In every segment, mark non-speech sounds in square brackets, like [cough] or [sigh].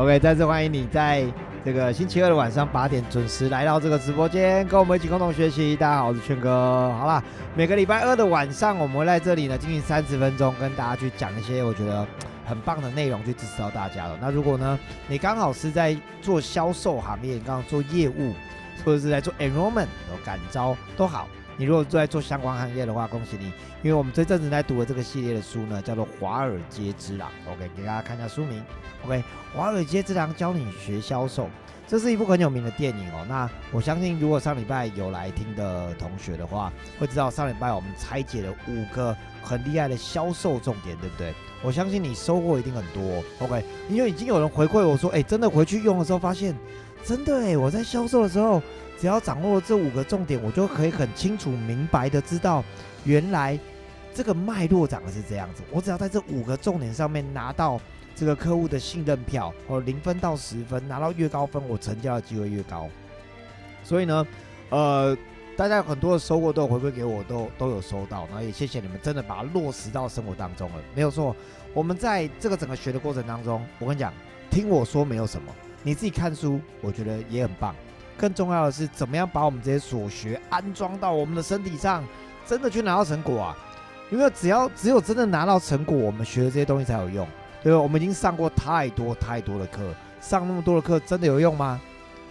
OK，再次欢迎你在这个星期二的晚上八点准时来到这个直播间，跟我们一起共同学习。大家好，我是圈哥。好啦，每个礼拜二的晚上，我们会在这里呢进行三十分钟，跟大家去讲一些我觉得很棒的内容，去支持到大家的。那如果呢，你刚好是在做销售行业，你刚好做业务，或者是在做 enrollment 有感招都好。你如果在做相关行业的话，恭喜你，因为我们这阵子在读的这个系列的书呢，叫做《华尔街之狼》。OK，给大家看一下书名。OK，《华尔街之狼》教你学销售，这是一部很有名的电影哦。那我相信，如果上礼拜有来听的同学的话，会知道上礼拜我们拆解了五个很厉害的销售重点，对不对？我相信你收获一定很多。OK，因为已经有人回馈我说，哎，真的回去用的时候发现，真的哎，我在销售的时候。只要掌握了这五个重点，我就可以很清楚明白的知道，原来这个脉络长的是这样子。我只要在这五个重点上面拿到这个客户的信任票，哦，零分到十分，拿到越高分，我成交的机会越高。所以呢，呃，大家很多的收获都有回馈给我，都都有收到，然后也谢谢你们真的把它落实到生活当中了。没有错，我们在这个整个学的过程当中，我跟你讲，听我说没有什么，你自己看书，我觉得也很棒。更重要的是，怎么样把我们这些所学安装到我们的身体上，真的去拿到成果啊？因为只要只有真的拿到成果，我们学的这些东西才有用，对吧？我们已经上过太多太多的课，上那么多的课，真的有用吗？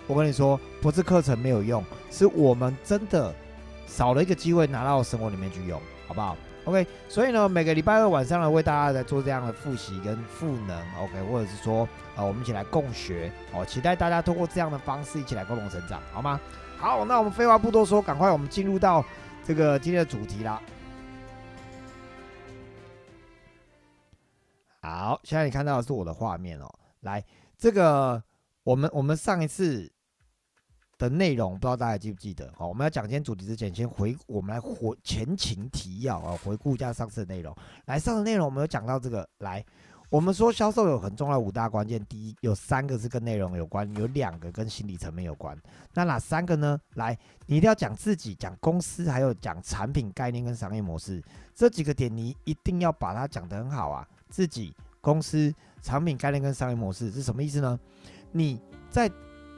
我跟你说，不是课程没有用，是我们真的少了一个机会拿到生活里面去用，好不好？OK，所以呢，每个礼拜二晚上呢，为大家在做这样的复习跟赋能，OK，或者是说，啊，我们一起来共学，哦，期待大家通过这样的方式一起来共同成长，好吗？好，那我们废话不多说，赶快我们进入到这个今天的主题啦。好，现在你看到的是我的画面哦，来，这个我们我们上一次。的内容不知道大家记不记得？好，我们要讲今天主题之前，先回我们来回前情提要啊，回顾一下上次的内容。来，上次内容我们有讲到这个，来，我们说销售有很重要五大关键，第一有三个是跟内容有关，有两个跟心理层面有关。那哪三个呢？来，你一定要讲自己、讲公司，还有讲产品概念跟商业模式这几个点，你一定要把它讲得很好啊。自己、公司、产品概念跟商业模式是什么意思呢？你在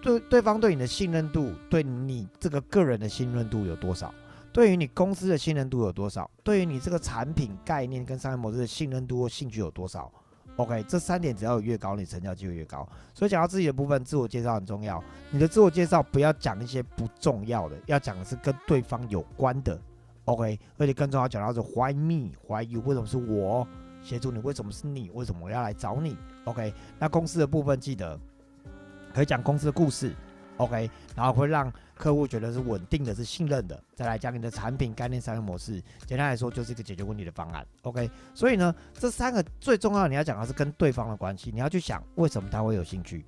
对对方对你的信任度，对你这个个人的信任度有多少？对于你公司的信任度有多少？对于你这个产品概念跟商业模式的信任度或兴趣有多少？OK，这三点只要有越高，你成交机会越高。所以讲到自己的部分，自我介绍很重要。你的自我介绍不要讲一些不重要的，要讲的是跟对方有关的。OK，而且更重要讲到是 Why me？Why you？为什么是我协助你？为什么是你？为什么我要来找你？OK，那公司的部分记得。可以讲公司的故事，OK，然后会让客户觉得是稳定的，是信任的。再来讲你的产品概念、商业模式，简单来说就是一个解决问题的方案，OK。所以呢，这三个最重要的，你要讲的是跟对方的关系，你要去想为什么他会有兴趣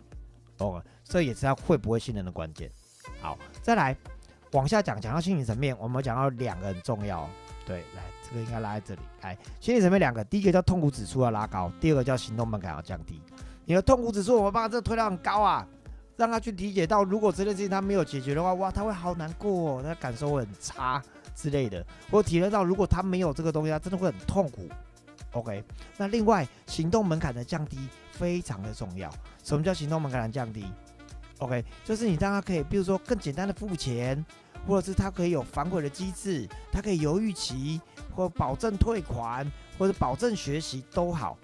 ，OK，这也是他会不会信任的关键。好，再来往下讲，讲到心理层面，我们讲到两个很重要，对，来这个应该拉在这里，来心理层面两个，第一个叫痛苦指数要拉高，第二个叫行动门槛要降低。你的痛苦指数，我们把这推到很高啊，让他去理解到，如果这件事情他没有解决的话，哇，他会好难过，他感受会很差之类的。我体验到，如果他没有这个东西，他真的会很痛苦。OK，那另外行动门槛的降低非常的重要。什么叫行动门槛的降低？OK，就是你让他可以，比如说更简单的付钱，或者是他可以有反悔的机制，他可以犹豫期，或保证退款，或者保证学习都好。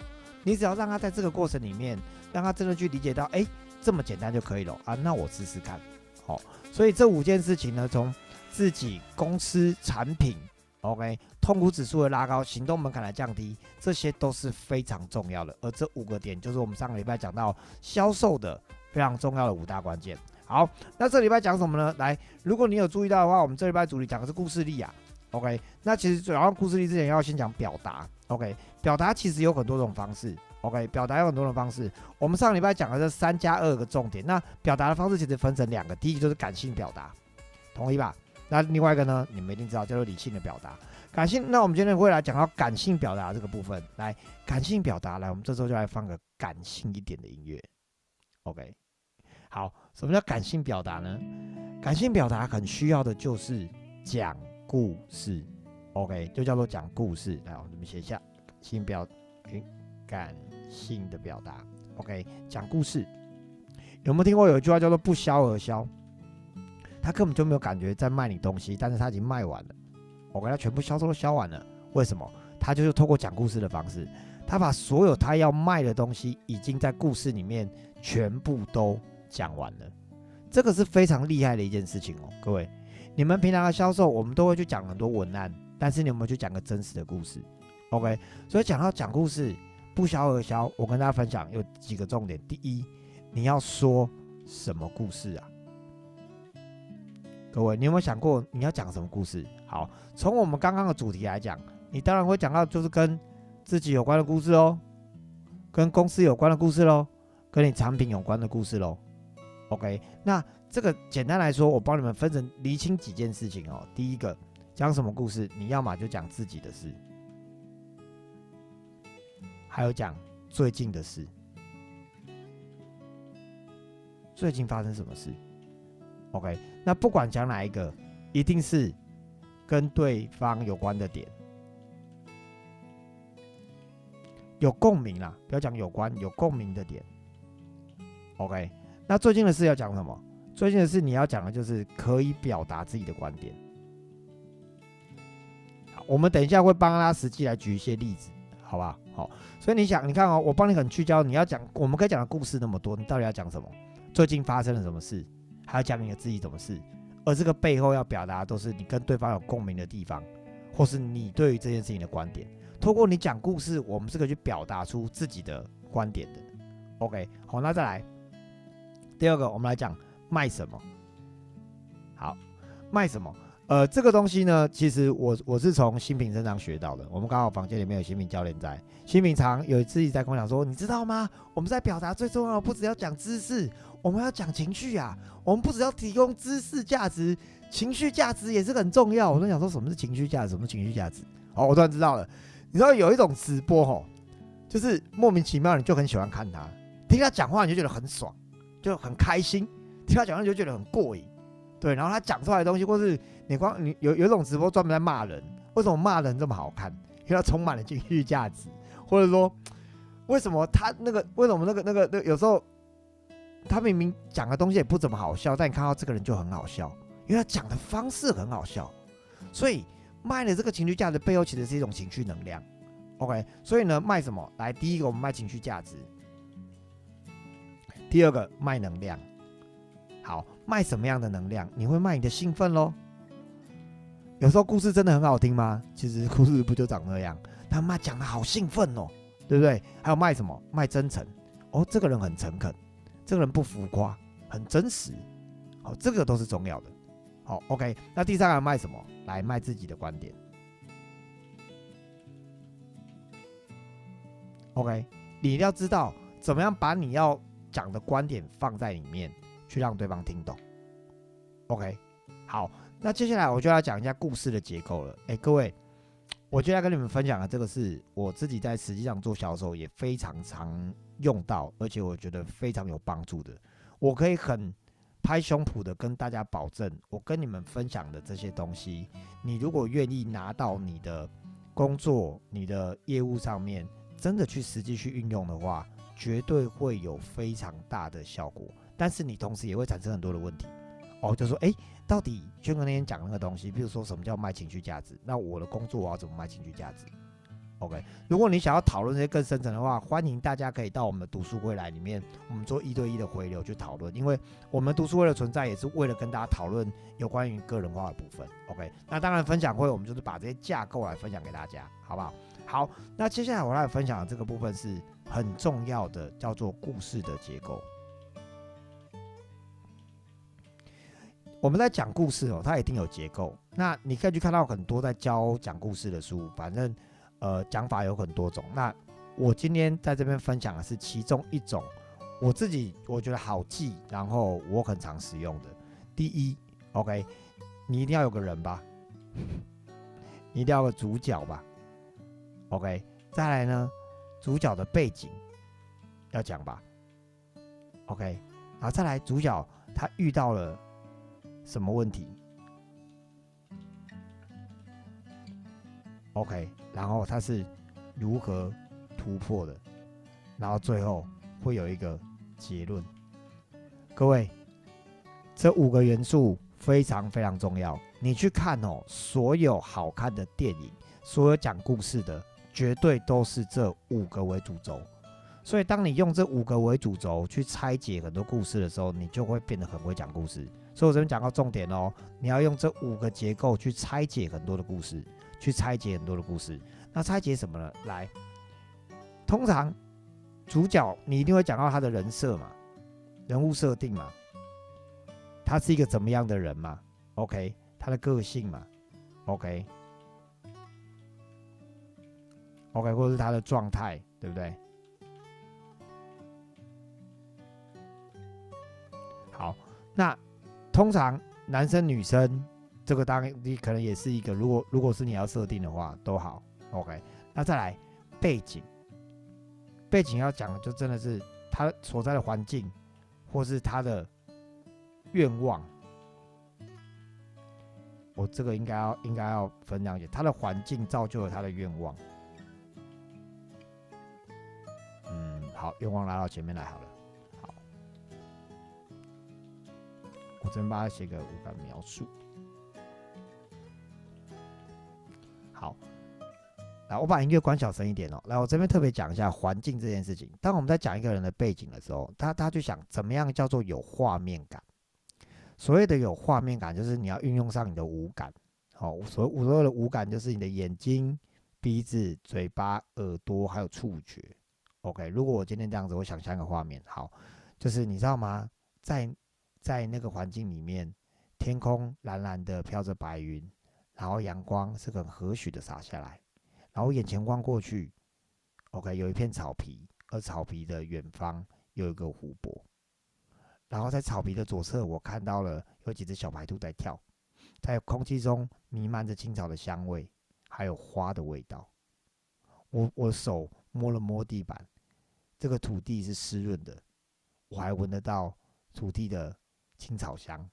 你只要让他在这个过程里面，让他真的去理解到，哎，这么简单就可以了啊，那我试试看。好，所以这五件事情呢，从自己公司产品，OK，痛苦指数的拉高，行动门槛的降低，这些都是非常重要的。而这五个点，就是我们上个礼拜讲到销售的非常重要的五大关键。好，那这礼拜讲什么呢？来，如果你有注意到的话，我们这礼拜主题讲的是故事力啊。OK，那其实主要故事力之前要先讲表达。OK，表达其实有很多种方式。OK，表达有很多种方式。我们上礼拜讲的这三加二个重点，那表达的方式其实分成两个，第一就是感性表达，同意吧？那另外一个呢，你们一定知道叫做理性的表达。感性，那我们今天会来讲到感性表达这个部分。来，感性表达，来，我们这时候就来放个感性一点的音乐。OK，好，什么叫感性表达呢？感性表达很需要的就是讲。故事，OK，就叫做讲故事。来，我们写一下，感性表，感性的表达，OK，讲故事。有没有听过有一句话叫做“不销而销”？他根本就没有感觉在卖你东西，但是他已经卖完了。我给他全部销售都销完了，为什么？他就是透过讲故事的方式，他把所有他要卖的东西，已经在故事里面全部都讲完了。这个是非常厉害的一件事情哦，各位。你们平常的销售，我们都会去讲很多文案，但是你有没有去讲个真实的故事？OK，所以讲到讲故事，不销而消，我跟大家分享有几个重点。第一，你要说什么故事啊？各位，你有没有想过你要讲什么故事？好，从我们刚刚的主题来讲，你当然会讲到就是跟自己有关的故事哦，跟公司有关的故事喽，跟你产品有关的故事喽。OK，那这个简单来说，我帮你们分成厘清几件事情哦。第一个，讲什么故事？你要么就讲自己的事，还有讲最近的事，最近发生什么事？OK，那不管讲哪一个，一定是跟对方有关的点，有共鸣啦。不要讲有关，有共鸣的点。OK，那最近的事要讲什么？最近的事你要讲的就是可以表达自己的观点。我们等一下会帮他实际来举一些例子，好吧？好，所以你想，你看哦，我帮你很聚焦，你要讲，我们可以讲的故事那么多，你到底要讲什么？最近发生了什么事？还要讲你的自己怎么事，而这个背后要表达都是你跟对方有共鸣的地方，或是你对于这件事情的观点。通过你讲故事，我们是可以去表达出自己的观点的。OK，好，那再来第二个，我们来讲卖什么。好，卖什么？呃，这个东西呢，其实我我是从新品身上学到的。我们刚好房间里面有新品教练在，新品常有自己在跟我讲说，你知道吗？我们在表达最重要的，不只要讲知识。我们要讲情绪啊！我们不只要提供知识价值，情绪价值也是很重要。我都想说，什么是情绪价值？什么情绪价值？哦，我突然知道了。你知道有一种直播吼，就是莫名其妙你就很喜欢看他，听他讲话你就觉得很爽，就很开心；听他讲话你就觉得很过瘾。对，然后他讲出来的东西，或是你光你有有一种直播专门在骂人，为什么骂人这么好看？因为他充满了情绪价值，或者说为什么他那个为什么那个那个那有时候。他明明讲的东西也不怎么好笑，但你看到这个人就很好笑，因为他讲的方式很好笑。所以卖的这个情绪价值背后其实是一种情绪能量。OK，所以呢，卖什么？来，第一个我们卖情绪价值，第二个卖能量。好，卖什么样的能量？你会卖你的兴奋喽。有时候故事真的很好听吗？其实故事不就长那样？他妈讲的好兴奋哦，对不对？还有卖什么？卖真诚。哦，这个人很诚恳。这个人不浮夸，很真实，好，这个都是重要的。好，OK，那第三个卖什么？来卖自己的观点。OK，你要知道怎么样把你要讲的观点放在里面，去让对方听懂。OK，好，那接下来我就要讲一下故事的结构了。哎，各位，我就要跟你们分享的这个是我自己在实际上做销售也非常常。用到，而且我觉得非常有帮助的。我可以很拍胸脯的跟大家保证，我跟你们分享的这些东西，你如果愿意拿到你的工作、你的业务上面，真的去实际去运用的话，绝对会有非常大的效果。但是你同时也会产生很多的问题。哦，就说，哎，到底轩哥那天讲那个东西，比如说什么叫卖情绪价值？那我的工作我要怎么卖情绪价值？OK，如果你想要讨论这些更深层的话，欢迎大家可以到我们的读书会来里面，我们做一对一的回流去讨论。因为我们读书会的存在也是为了跟大家讨论有关于个人化的部分。OK，那当然分享会我们就是把这些架构来分享给大家，好不好？好，那接下来我来分享的这个部分是很重要的，叫做故事的结构。我们在讲故事哦，它一定有结构。那你可以去看到很多在教讲故事的书，反正。呃，讲法有很多种。那我今天在这边分享的是其中一种，我自己我觉得好记，然后我很常使用的。第一，OK，你一定要有个人吧，你一定要个主角吧，OK。再来呢，主角的背景要讲吧，OK。然后再来，主角他遇到了什么问题，OK。然后他是如何突破的？然后最后会有一个结论。各位，这五个元素非常非常重要。你去看哦，所有好看的电影，所有讲故事的，绝对都是这五个为主轴。所以，当你用这五个为主轴去拆解很多故事的时候，你就会变得很会讲故事。所以我这边讲到重点哦，你要用这五个结构去拆解很多的故事，去拆解很多的故事。那拆解什么呢？来，通常主角你一定会讲到他的人设嘛，人物设定嘛，他是一个怎么样的人嘛？OK，他的个性嘛？OK，OK，或者是他的状态，对不对？那通常男生女生这个当然你可能也是一个，如果如果是你要设定的话都好，OK。那再来背景，背景要讲的就真的是他所在的环境，或是他的愿望。我这个应该要应该要分两点，他的环境造就了他的愿望。嗯，好，愿望拉到前面来好了。我这边帮他写个五感描述。好，来，我把音乐关小声一点哦。来，我这边特别讲一下环境这件事情。当我们在讲一个人的背景的时候，他他就想怎么样叫做有画面感。所谓的有画面感，就是你要运用上你的五感。好，所谓所有的五感就是你的眼睛、鼻子、嘴巴、耳朵，还有触觉。OK，如果我今天这样子，我想象一个画面，好，就是你知道吗？在在那个环境里面，天空蓝蓝的，飘着白云，然后阳光是很和煦的洒下来，然后眼前望过去，OK，有一片草皮，而草皮的远方有一个湖泊，然后在草皮的左侧，我看到了有几只小白兔在跳，在空气中弥漫着青草的香味，还有花的味道。我我手摸了摸地板，这个土地是湿润的，我还闻得到土地的。青草香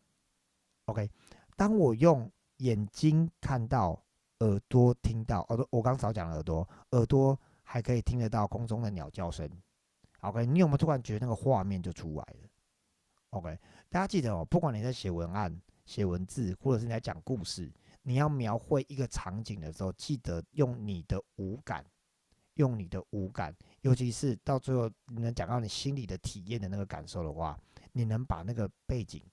，OK。当我用眼睛看到，耳朵听到，耳朵我刚少讲了耳朵，耳朵还可以听得到空中的鸟叫声，OK。你有没有突然觉得那个画面就出来了？OK。大家记得哦，不管你在写文案、写文字，或者是你在讲故事，你要描绘一个场景的时候，记得用你的五感，用你的五感，尤其是到最后你能讲到你心里的体验的那个感受的话。你能把那个背景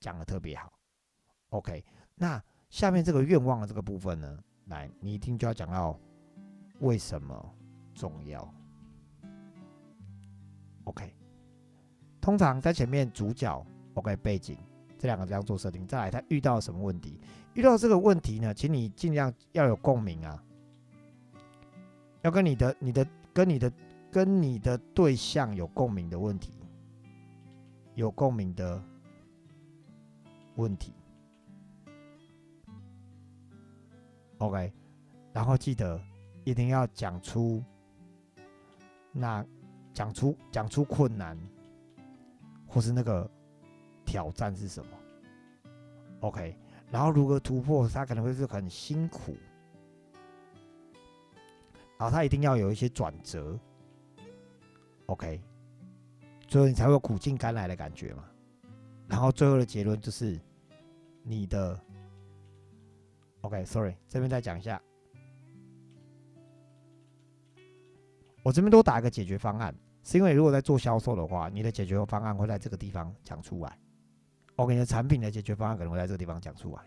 讲的特别好，OK？那下面这个愿望的这个部分呢，来，你一定就要讲到为什么重要，OK？通常在前面主角，OK？背景这两个这样做设定，再来他遇到什么问题？遇到这个问题呢，请你尽量要有共鸣啊，要跟你的、你的、跟你的、跟你的对象有共鸣的问题。有共鸣的问题，OK，然后记得一定要讲出那讲出讲出困难，或是那个挑战是什么，OK，然后如何突破，他可能会是很辛苦，然后他一定要有一些转折，OK。所以你才会有苦尽甘来的感觉嘛。然后最后的结论就是你的，OK，Sorry，这边再讲一下，我这边都打一个解决方案，是因为如果在做销售的话，你的解决方案会在这个地方讲出来，OK，你的产品的解决方案可能会在这个地方讲出来。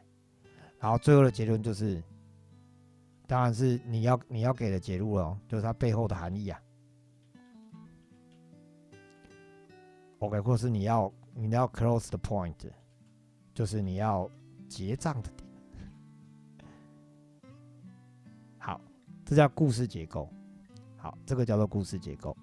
然后最后的结论就是，当然是你要你要给的结论哦，就是它背后的含义啊。OK，或是你要你要 close the point，就是你要结账的点。好，这叫故事结构。好，这个叫做故事结构。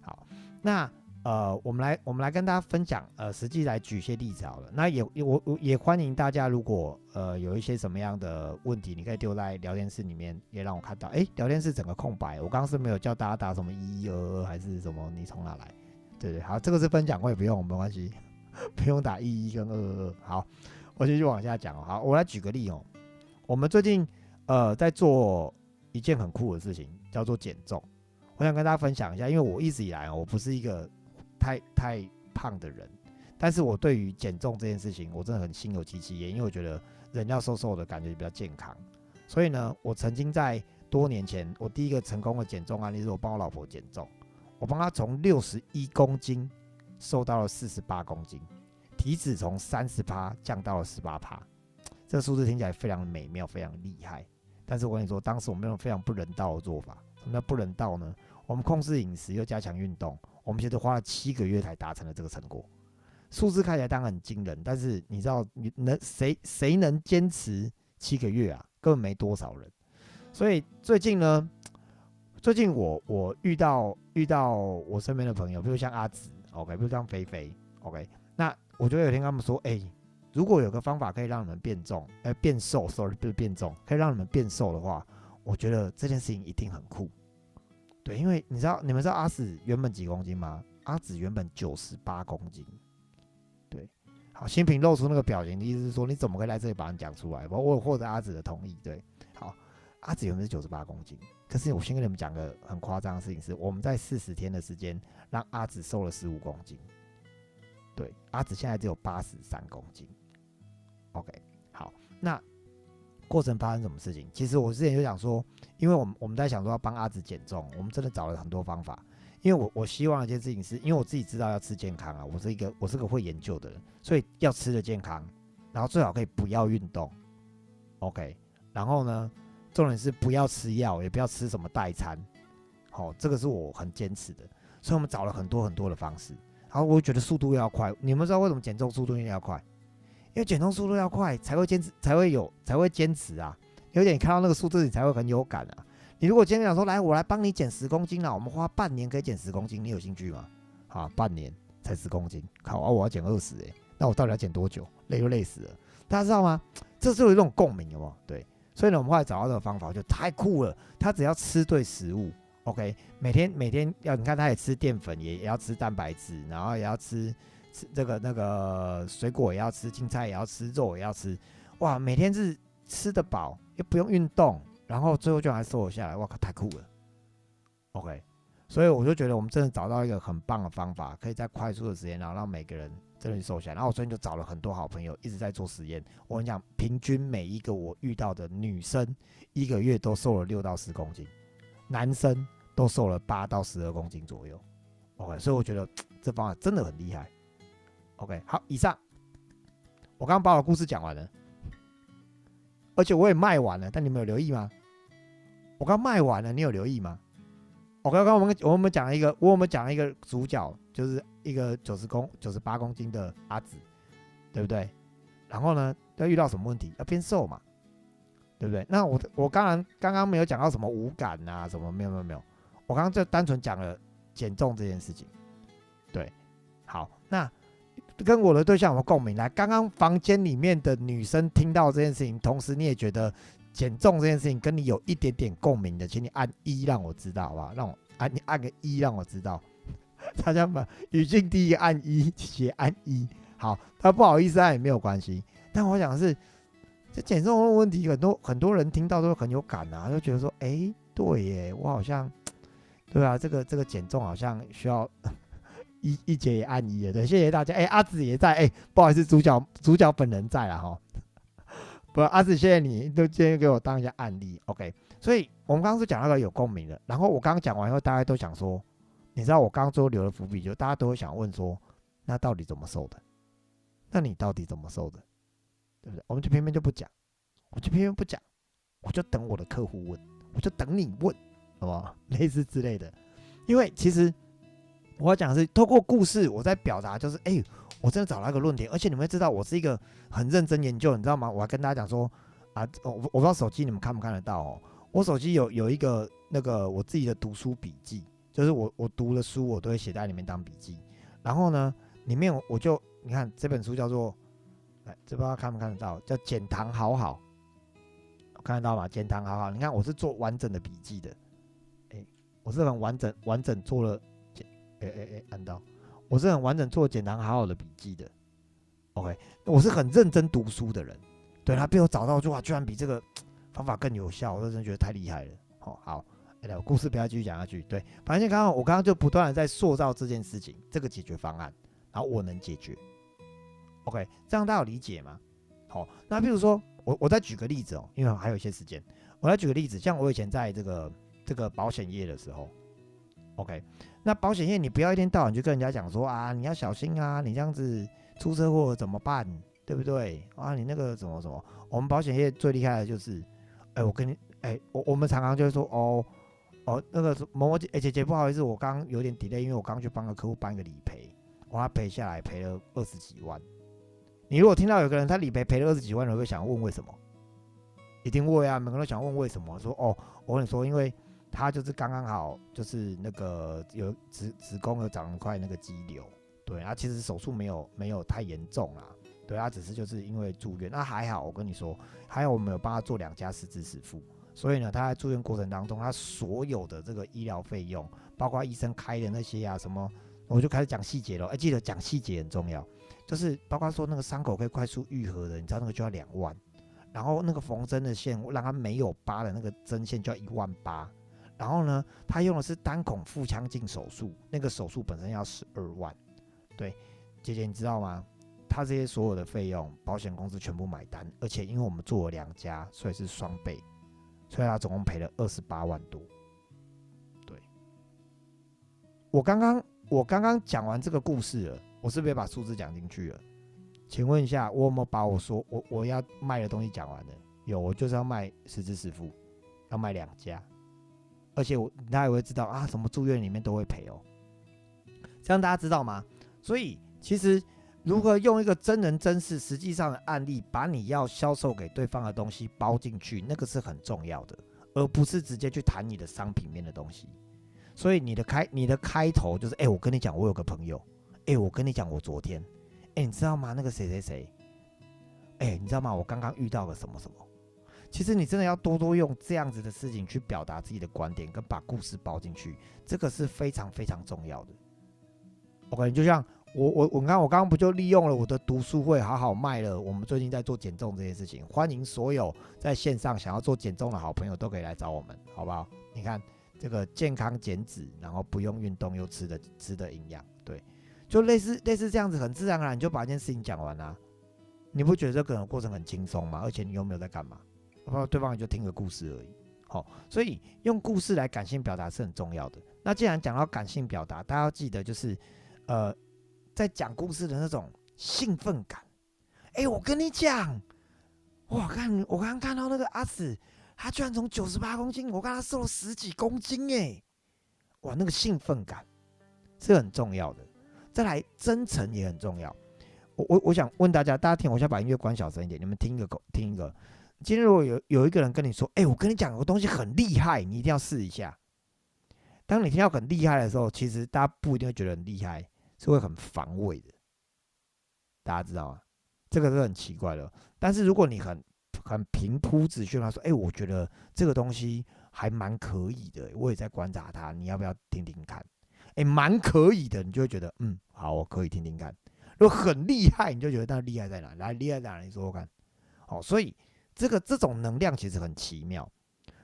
好，那呃，我们来我们来跟大家分享，呃，实际来举一些例子好了。那也我我也欢迎大家，如果呃有一些什么样的问题，你可以丢在聊天室里面，也让我看到。哎，聊天室整个空白，我刚刚是没有叫大家打什么一二二还是什么？你从哪来？对对，好，这个是分享，我也不用，没关系，不用打一一跟二二。好，我继续往下讲。好，我来举个例哦。我们最近呃在做一件很酷的事情，叫做减重。我想跟大家分享一下，因为我一直以来我不是一个太太胖的人，但是我对于减重这件事情，我真的很心有戚戚焉，因为我觉得人要瘦瘦的感觉比较健康。所以呢，我曾经在多年前，我第一个成功的减重案例是我帮我老婆减重，我帮他从六十一公斤瘦到了四十八公斤，体脂从三十趴降到了十八趴。这个数字听起来非常美妙，非常厉害。但是我跟你说，当时我们用非常不人道的做法。什么叫不人道呢？我们控制饮食又加强运动，我们其实花了七个月才达成了这个成果。数字看起来当然很惊人，但是你知道你能谁谁能坚持七个月啊？根本没多少人。所以最近呢，最近我我遇到遇到我身边的朋友，比如像阿紫，OK，比如像菲菲，OK，那我就有听他们说，哎，如果有个方法可以让你们变重，哎，变瘦，sorry，不是变重，可以让你们变瘦的话，我觉得这件事情一定很酷。对，因为你知道你们知道阿紫原本几公斤吗？阿紫原本九十八公斤。对好，新平露出那个表情的意思是说，你怎么可以来这里把你讲出来？我我获得阿紫的同意。对，好，阿紫原本是九十八公斤，可是我先跟你们讲个很夸张的事情，是我们在四十天的时间让阿紫瘦了十五公斤。对，阿紫现在只有八十三公斤。OK，好，那过程发生什么事情？其实我之前就想说，因为我们我们在想说要帮阿紫减重，我们真的找了很多方法。因为我我希望一件事情是，因为我自己知道要吃健康啊，我是一个我是个会研究的人，所以要吃的健康，然后最好可以不要运动，OK，然后呢，重点是不要吃药，也不要吃什么代餐，好，这个是我很坚持的，所以我们找了很多很多的方式，然后我觉得速度要快，你们知道为什么减重速度一定要快？因为减重速度要快才会坚持，才会有才会坚持啊，有点看到那个数字你才会很有感啊。你如果今天讲说来，我来帮你减十公斤了，我们花半年可以减十公斤，你有兴趣吗？好，半年才十公斤，靠啊！我要减二十诶，那我到底要减多久？累就累死了，大家知道吗？这是有一种共鸣，有没有？对，所以呢，我们后来找到这个方法，就太酷了。他只要吃对食物，OK，每天每天要你看，他也吃淀粉，也也要吃蛋白质，然后也要吃吃这个那个水果，也要吃青菜，也要吃肉，也要吃，哇，每天是吃得饱，又不用运动。然后最后就还瘦了下来，哇靠，太酷了！OK，所以我就觉得我们真的找到一个很棒的方法，可以在快速的时间，然后让每个人真的瘦下来。然后我最近就找了很多好朋友，一直在做实验。我跟你讲，平均每一个我遇到的女生，一个月都瘦了六到十公斤，男生都瘦了八到十二公斤左右。OK，所以我觉得这方法真的很厉害。OK，好，以上我刚刚把我的故事讲完了，而且我也卖完了，但你们有留意吗？我刚卖完了，你有留意吗？我刚刚我们我们讲了一个，我们讲了一个主角，就是一个九十公九十八公斤的阿紫，对不对？然后呢，要遇到什么问题？要变瘦嘛，对不对？那我我刚刚刚刚没有讲到什么无感啊，什么没有没有没有，我刚刚就单纯讲了减重这件事情。对，好，那跟我的对象有共鸣。来，刚刚房间里面的女生听到这件事情，同时你也觉得。减重这件事情跟你有一点点共鸣的，请你按一让我知道，好不好？让我按你按个一让我知道。[laughs] 大家把语境第一按一，写按一。好，他不好意思按也没有关系。但我想是，这减重的问题，很多很多人听到都很有感啊，就觉得说，哎，对耶，我好像，对啊，这个这个减重好像需要 [laughs] 一一节也按一的。对，谢谢大家。哎，阿紫也在。哎，不好意思，主角主角本人在了哈。不，阿紫，谢谢你都今天给我当一下案例，OK。所以我们刚刚是讲那个有共鸣的，然后我刚刚讲完以后，大家都想说，你知道我刚刚最后留了伏笔，就大家都会想问说，那到底怎么瘦的？那你到底怎么瘦的？对不对？我们就偏偏就不讲，我就偏偏不讲，我就等我的客户问，我就等你问，好不好？类似之类的，因为其实我要讲的是透过故事，我在表达就是，哎。我真的找到一个论点，而且你们知道我是一个很认真研究，你知道吗？我还跟大家讲说，啊，我我不知道手机你们看不看得到哦。我手机有有一个那个我自己的读书笔记，就是我我读的书我都会写在里面当笔记。然后呢，里面我就你看这本书叫做，哎，这不知道看不看得到，叫减糖好好，看得到吗？减糖好好，你看我是做完整的笔记的，哎，我是很完整完整做了，哎哎哎，按到。我是很完整做简单好好的笔记的，OK，我是很认真读书的人，对他被我找到，就哇，居然比这个方法更有效，我真的觉得太厉害了。好，好，来，故事不要继续讲下去。对，反正刚刚我刚刚就不断的在塑造这件事情，这个解决方案，然后我能解决 OK，这样大家有理解吗？好，那比如说我我再举个例子哦，因为还有一些时间，我来举个例子，像我以前在这个这个保险业的时候，OK，那保险业你不要一天到晚就跟人家讲说啊，你要小心啊，你这样子出车祸怎么办？对不对？啊，你那个什么什么，我们保险业最厉害的就是，哎，我跟你，哎，我我们常常就是说，哦，哦，那个某某姐，哎姐姐不好意思，我刚有点 delay，因为我刚去帮个客户办个理赔，我他赔下来赔了二十几万。你如果听到有个人他理赔赔了二十几万，你会想问为什么？一定会啊，每个人都想问为什么。说哦，我跟你说，因为他就是刚刚好，就是那个有子子宫有长一块那个肌瘤，对，他其实手术没有没有太严重啦。对他只是就是因为住院，那还好。我跟你说，还有我们有帮他做两家实支实付，所以呢，他在住院过程当中，他所有的这个医疗费用，包括医生开的那些啊什么，我就开始讲细节了。哎，记得讲细节很重要，就是包括说那个伤口可以快速愈合的，你知道那个就要两万，然后那个缝针的线让他没有疤的那个针线就要一万八，然后呢，他用的是单孔腹腔镜手术，那个手术本身要十二万。对，姐姐你知道吗？他这些所有的费用，保险公司全部买单，而且因为我们做了两家，所以是双倍，所以他总共赔了二十八万多。对，我刚刚我刚刚讲完这个故事了，我是不是把数字讲进去了？请问一下，我有没有把我说我我要卖的东西讲完了？有，我就是要卖十支十付，要卖两家，而且我大家也会知道啊，什么住院里面都会赔哦，这样大家知道吗？所以其实。如何用一个真人真事、实际上的案例，把你要销售给对方的东西包进去，那个是很重要的，而不是直接去谈你的商品面的东西。所以你的开你的开头就是：哎，我跟你讲，我有个朋友，哎，我跟你讲，我昨天，哎，你知道吗？那个谁谁谁，哎，你知道吗？我刚刚遇到了什么什么。其实你真的要多多用这样子的事情去表达自己的观点，跟把故事包进去，这个是非常非常重要的。我感觉就像。我我我看我刚刚不就利用了我的读书会好好卖了我们最近在做减重这件事情，欢迎所有在线上想要做减重的好朋友都可以来找我们，好不好？你看这个健康减脂，然后不用运动又吃的吃的营养，对，就类似类似这样子，很自然而然就把这件事情讲完了。你不觉得这个过程很轻松吗？而且你又没有在干嘛？后对方也就听个故事而已。好，所以用故事来感性表达是很重要的。那既然讲到感性表达，大家要记得就是呃。在讲故事的那种兴奋感，哎，我跟你讲，我看我刚刚看到那个阿紫，他居然从九十八公斤，我看他瘦了十几公斤，哎，哇，那个兴奋感是很重要的。再来，真诚也很重要。我我我想问大家，大家听，我先把音乐关小声一点，你们听一个，听一个。今天如果有有一个人跟你说，哎，我跟你讲，个东西很厉害，你一定要试一下。当你听到很厉害的时候，其实大家不一定会觉得很厉害。是会很防卫的，大家知道吗？这个是很奇怪的。但是如果你很很平铺直叙，他说：“哎，我觉得这个东西还蛮可以的，我也在观察它，你要不要听听看？”哎，蛮可以的，你就会觉得嗯，好，我可以听听看。如果很厉害，你就觉得那厉害在哪？来，厉害在哪？你说说看。好，所以这个这种能量其实很奇妙。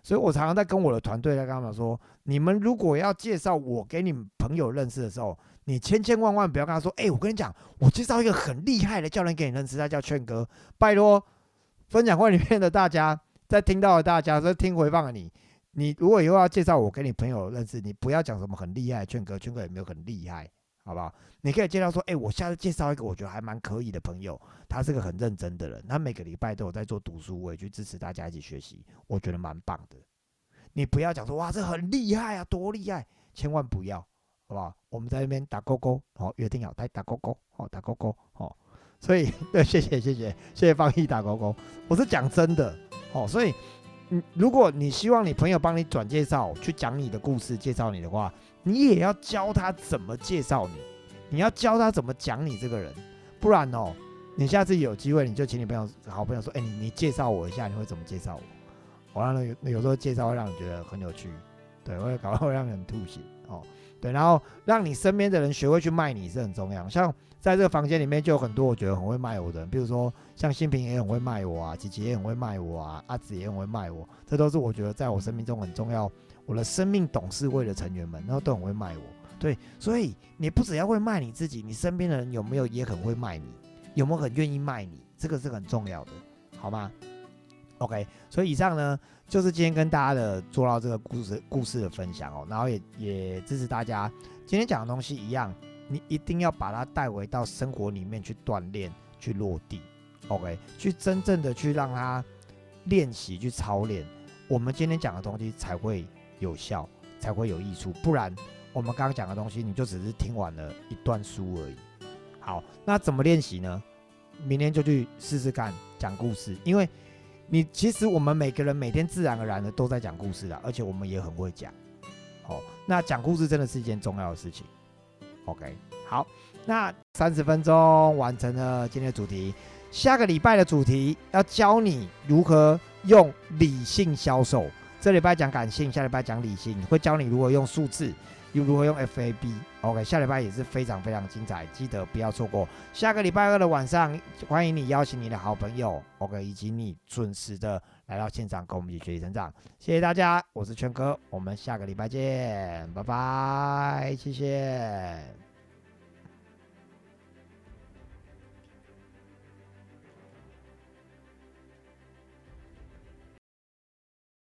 所以我常常在跟我的团队在跟他们说：你们如果要介绍我给你们朋友认识的时候，你千千万万不要跟他说：“哎，我跟你讲，我介绍一个很厉害的教练给你认识，他叫劝哥。拜托，分享会里面的大家，在听到的大家，在听回放的你，你如果以后要介绍我给你朋友认识，你不要讲什么很厉害，劝哥，劝哥也没有很厉害，好不好？你可以介绍说：哎，我下次介绍一个我觉得还蛮可以的朋友，他是个很认真的人，他每个礼拜都有在做读书，我也去支持大家一起学习，我觉得蛮棒的。你不要讲说哇，这很厉害啊，多厉害，千万不要。”好不好？我们在那边打勾勾，好，约定好来打勾勾，好，打勾勾，好。所以，对，谢谢，谢谢，谢谢方毅打勾勾。我是讲真的，哦，所以，嗯，如果你希望你朋友帮你转介绍，去讲你的故事，介绍你的话，你也要教他怎么介绍你，你要教他怎么讲你这个人，不然哦，你下次有机会，你就请你朋友、好朋友说，哎，你你介绍我一下，你会怎么介绍我？我让有有时候介绍会让你觉得很有趣，对，会搞会让人吐血，哦。对，然后让你身边的人学会去卖你是很重要。像在这个房间里面就有很多我觉得很会卖我的人，比如说像新平也很会卖我啊，姐姐也很会卖我啊，阿紫也很会卖我，这都是我觉得在我生命中很重要，我的生命董事会的成员们，然后都很会卖我。对，所以你不只要会卖你自己，你身边的人有没有也很会卖你？有没有很愿意卖你，这个是很重要的，好吗？OK，所以以上呢就是今天跟大家的做到这个故事故事的分享哦，然后也也支持大家今天讲的东西一样，你一定要把它带回到生活里面去锻炼，去落地，OK，去真正的去让它练习去操练，我们今天讲的东西才会有效，才会有益处，不然。我们刚刚讲的东西，你就只是听完了一段书而已。好，那怎么练习呢？明天就去试试看讲故事，因为你其实我们每个人每天自然而然的都在讲故事的，而且我们也很会讲。好，那讲故事真的是一件重要的事情。OK，好，那三十分钟完成了今天的主题。下个礼拜的主题要教你如何用理性销售。这礼拜讲感性，下礼拜讲理性，会教你如何用数字。又如何用 FAB？OK，下礼拜也是非常非常精彩，记得不要错过。下个礼拜二的晚上，欢迎你邀请你的好朋友，OK，以及你准时的来到现场跟我们一起学习成长。谢谢大家，我是圈哥，我们下个礼拜见，拜拜，谢谢。